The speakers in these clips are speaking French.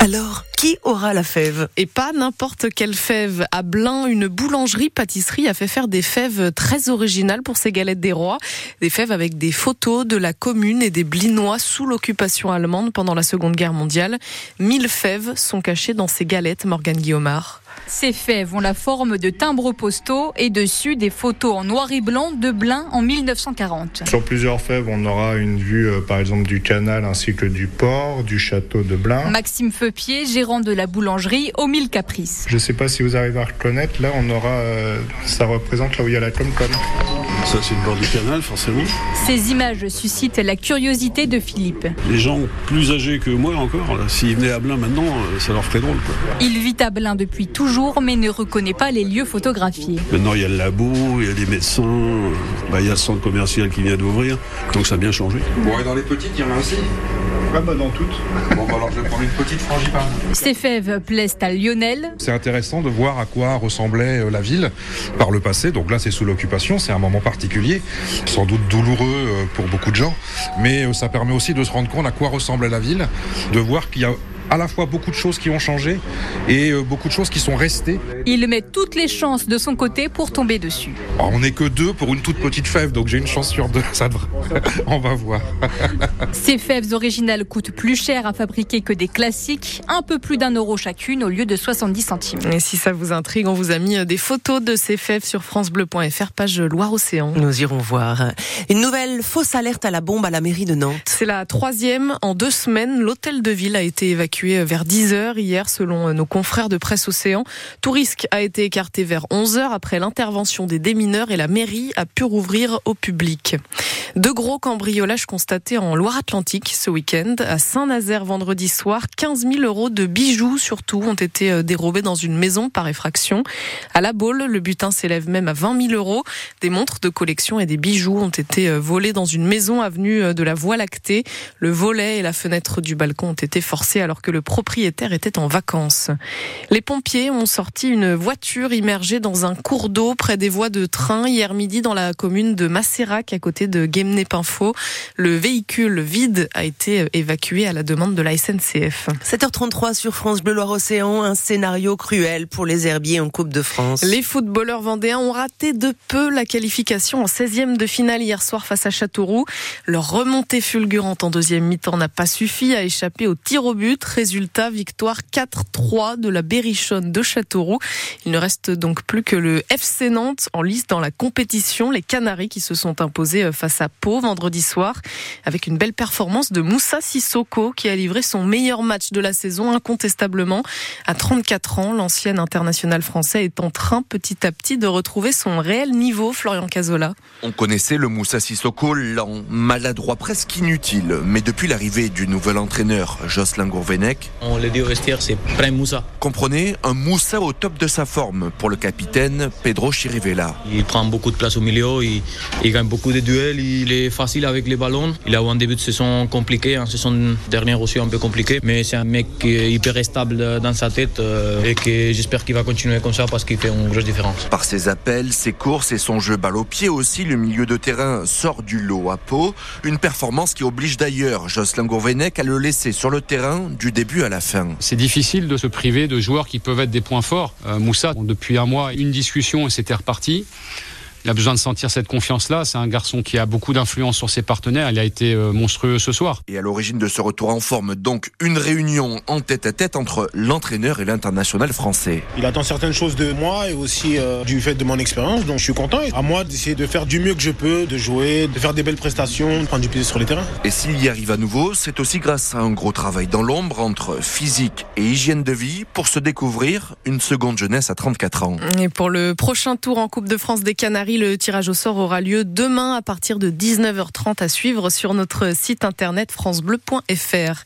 Alors, qui aura la fève? Et pas n'importe quelle fève. À Blain, une boulangerie-pâtisserie a fait faire des fèves très originales pour ses galettes des rois. Des fèves avec des photos de la commune et des blinois sous l'occupation allemande pendant la Seconde Guerre mondiale. Mille fèves sont cachées dans ces galettes, Morgane Guillaumard. Ces fèves ont la forme de timbres postaux et dessus des photos en noir et blanc de Blain en 1940. Sur plusieurs fèves, on aura une vue euh, par exemple du canal ainsi que du port, du château de Blain. Maxime Feupier, gérant de la boulangerie aux mille caprices. Je ne sais pas si vous arrivez à reconnaître, là on aura, euh, ça représente là où il y a la Comcom. Ça c'est le bord du canal forcément. Ces images suscitent la curiosité de Philippe. Les gens plus âgés que moi encore, s'ils venaient à Blain maintenant, euh, ça leur ferait drôle. Quoi. Il vit à Blain depuis toujours mais ne reconnaît pas les lieux photographiés. Maintenant, il y a le labo, il y a des médecins, bah, il y a le centre commercial qui vient d'ouvrir, donc ça a bien changé. Bon, et dans les petites, il y en a aussi Dans toutes. Bon, bah alors je vais prendre une petite frangipane. Ces fèves plaisent à Lionel. C'est intéressant de voir à quoi ressemblait euh, la ville par le passé. Donc là, c'est sous l'occupation, c'est un moment particulier, sans doute douloureux euh, pour beaucoup de gens, mais euh, ça permet aussi de se rendre compte à quoi ressemblait la ville, de voir qu'il y a à la fois beaucoup de choses qui ont changé et euh, beaucoup de choses qui sont restées. Il met toutes les chances de son côté pour tomber dessus. Alors, on n'est que deux pour une toute petite fève, donc j'ai une chance sur deux. Ça devrait. on va voir. Ces fèves originales coûtent plus cher à fabriquer que des classiques, un peu plus d'un euro chacune au lieu de 70 centimes. Et si ça vous intrigue, on vous a mis des photos de ces fèves sur francebleu.fr, page Loire-Océan. Nous irons voir. Une nouvelle fausse alerte à la bombe à la mairie de Nantes. C'est la troisième en deux semaines. L'hôtel de ville a été évacué vers 10 heures hier, selon nos confrères de Presse Océan. Tout risque a été écarté vers 11 heures après l'intervention des démineurs et la mairie a pu rouvrir au public. Deux gros cambriolages constatés en Loire-Atlantique ce week-end. À Saint-Nazaire, vendredi soir, 15 000 euros de bijoux surtout ont été euh, dérobés dans une maison par effraction. À La Baule, le butin s'élève même à 20 000 euros. Des montres de collection et des bijoux ont été euh, volés dans une maison avenue euh, de la Voie lactée. Le volet et la fenêtre du balcon ont été forcés alors que le propriétaire était en vacances. Les pompiers ont sorti une voiture immergée dans un cours d'eau près des voies de train hier midi dans la commune de Macérac à côté de Guémené-Pinfo. Le véhicule vide a été évacué à la demande de la SNCF. 7h33 sur France Bleu Loire-Océan, un scénario cruel pour les herbiers en Coupe de France. Les footballeurs vendéens ont raté de peu la qualification en 16e de finale hier soir face à Châteauroux. Leur remontée fulgurante en deuxième mi-temps n'a pas suffi à échapper au tir au but. Résultat, victoire 4-3 de la Berrichonne de Châteauroux. Il ne reste donc plus que le FC Nantes en lice dans la compétition. Les Canaries qui se sont imposés face à Pau vendredi soir avec une belle performance de Moussa Sissoko qui a livré son meilleur match de la saison incontestablement. À 34 ans, l'ancien international français est en train petit à petit de retrouver son réel niveau, Florian Cazola. On connaissait le Moussa Sissoko lent, maladroit, presque inutile. Mais depuis l'arrivée du nouvel entraîneur, Jocelyn On le dit au vestiaire, c'est Prime Moussa. Comprenez, un Moussa au top de sa forme pour le capitaine Pedro Chirivella. Il prend beaucoup de place au milieu, il, il gagne beaucoup de duels, il est facile avec les ballons. Il a eu un début de saison compliqué, en saison dernière aussi un peu compliqué, mais c'est un mec hyper stable dans sa tête euh, et que j'espère qu'il va continuer comme ça parce qu'il fait une grosse différence. Par ses appels, ses courses et son jeu balle au pied aussi, le milieu de terrain sort du lot à peau. Une performance qui oblige d'ailleurs Jocelyn Gourvenec à le laisser sur le terrain du début à la fin. C'est difficile de se priver de joueurs qui peuvent être des points forts. Euh, Moussa, depuis un mois, une discussion et c'était reparti. Il a besoin de sentir cette confiance-là. C'est un garçon qui a beaucoup d'influence sur ses partenaires. Il a été euh, monstrueux ce soir. Et à l'origine de ce retour en forme, donc une réunion en tête à tête entre l'entraîneur et l'international français. Il attend certaines choses de moi et aussi euh, du fait de mon expérience. Donc je suis content. À moi d'essayer de faire du mieux que je peux, de jouer, de faire des belles prestations, de prendre du plaisir sur les terrains. Et s'il y arrive à nouveau, c'est aussi grâce à un gros travail dans l'ombre entre physique et hygiène de vie pour se découvrir une seconde jeunesse à 34 ans. Et pour le prochain tour en Coupe de France des Canaries, le tirage au sort aura lieu demain à partir de 19h30 à suivre sur notre site internet francebleu.fr.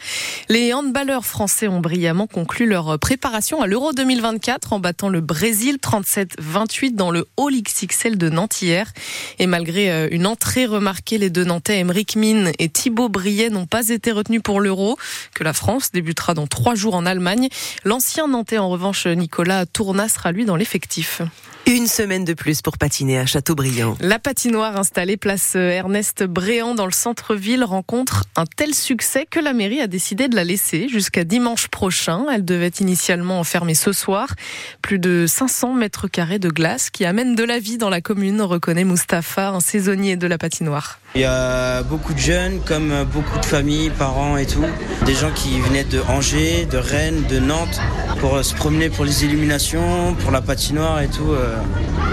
Les handballeurs français ont brillamment conclu leur préparation à l'Euro 2024 en battant le Brésil 37-28 dans le All XXL de Nantes hier. Et malgré une entrée remarquée, les deux Nantais, Emeric Mine et Thibaut Briet, n'ont pas été retenus pour l'Euro, que la France débutera dans trois jours en Allemagne. L'ancien Nantais, en revanche, Nicolas Tourna, sera lui dans l'effectif. Une semaine de plus pour patiner à Châteaubriand. La patinoire installée place Ernest Bréant dans le centre-ville rencontre un tel succès que la mairie a décidé de la laisser jusqu'à dimanche prochain. Elle devait initialement fermer ce soir. Plus de 500 mètres carrés de glace qui amènent de la vie dans la commune, reconnaît Mustapha, un saisonnier de la patinoire. Il y a beaucoup de jeunes, comme beaucoup de familles, parents et tout. Des gens qui venaient de Angers, de Rennes, de Nantes pour se promener pour les illuminations, pour la patinoire et tout.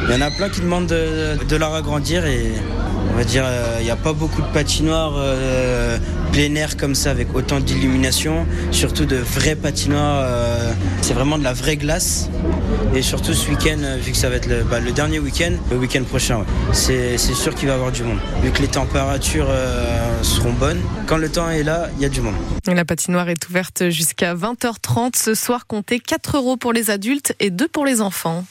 Il y en a plein qui demandent de, la agrandir et va dire il n'y a pas beaucoup de patinoires euh, plein air comme ça avec autant d'illumination, surtout de vraies patinoires. Euh, c'est vraiment de la vraie glace. Et surtout ce week-end, vu que ça va être le, bah, dernier week-end, le week-end prochain, c'est sûr qu'il va y avoir du monde. Vu que les températures euh, seront bonnes, quand le temps est là, il y a du monde. La patinoire est ouverte jusqu'à 20h30 ce soir. Comptez 4 euros pour les adultes et 2 pour les enfants.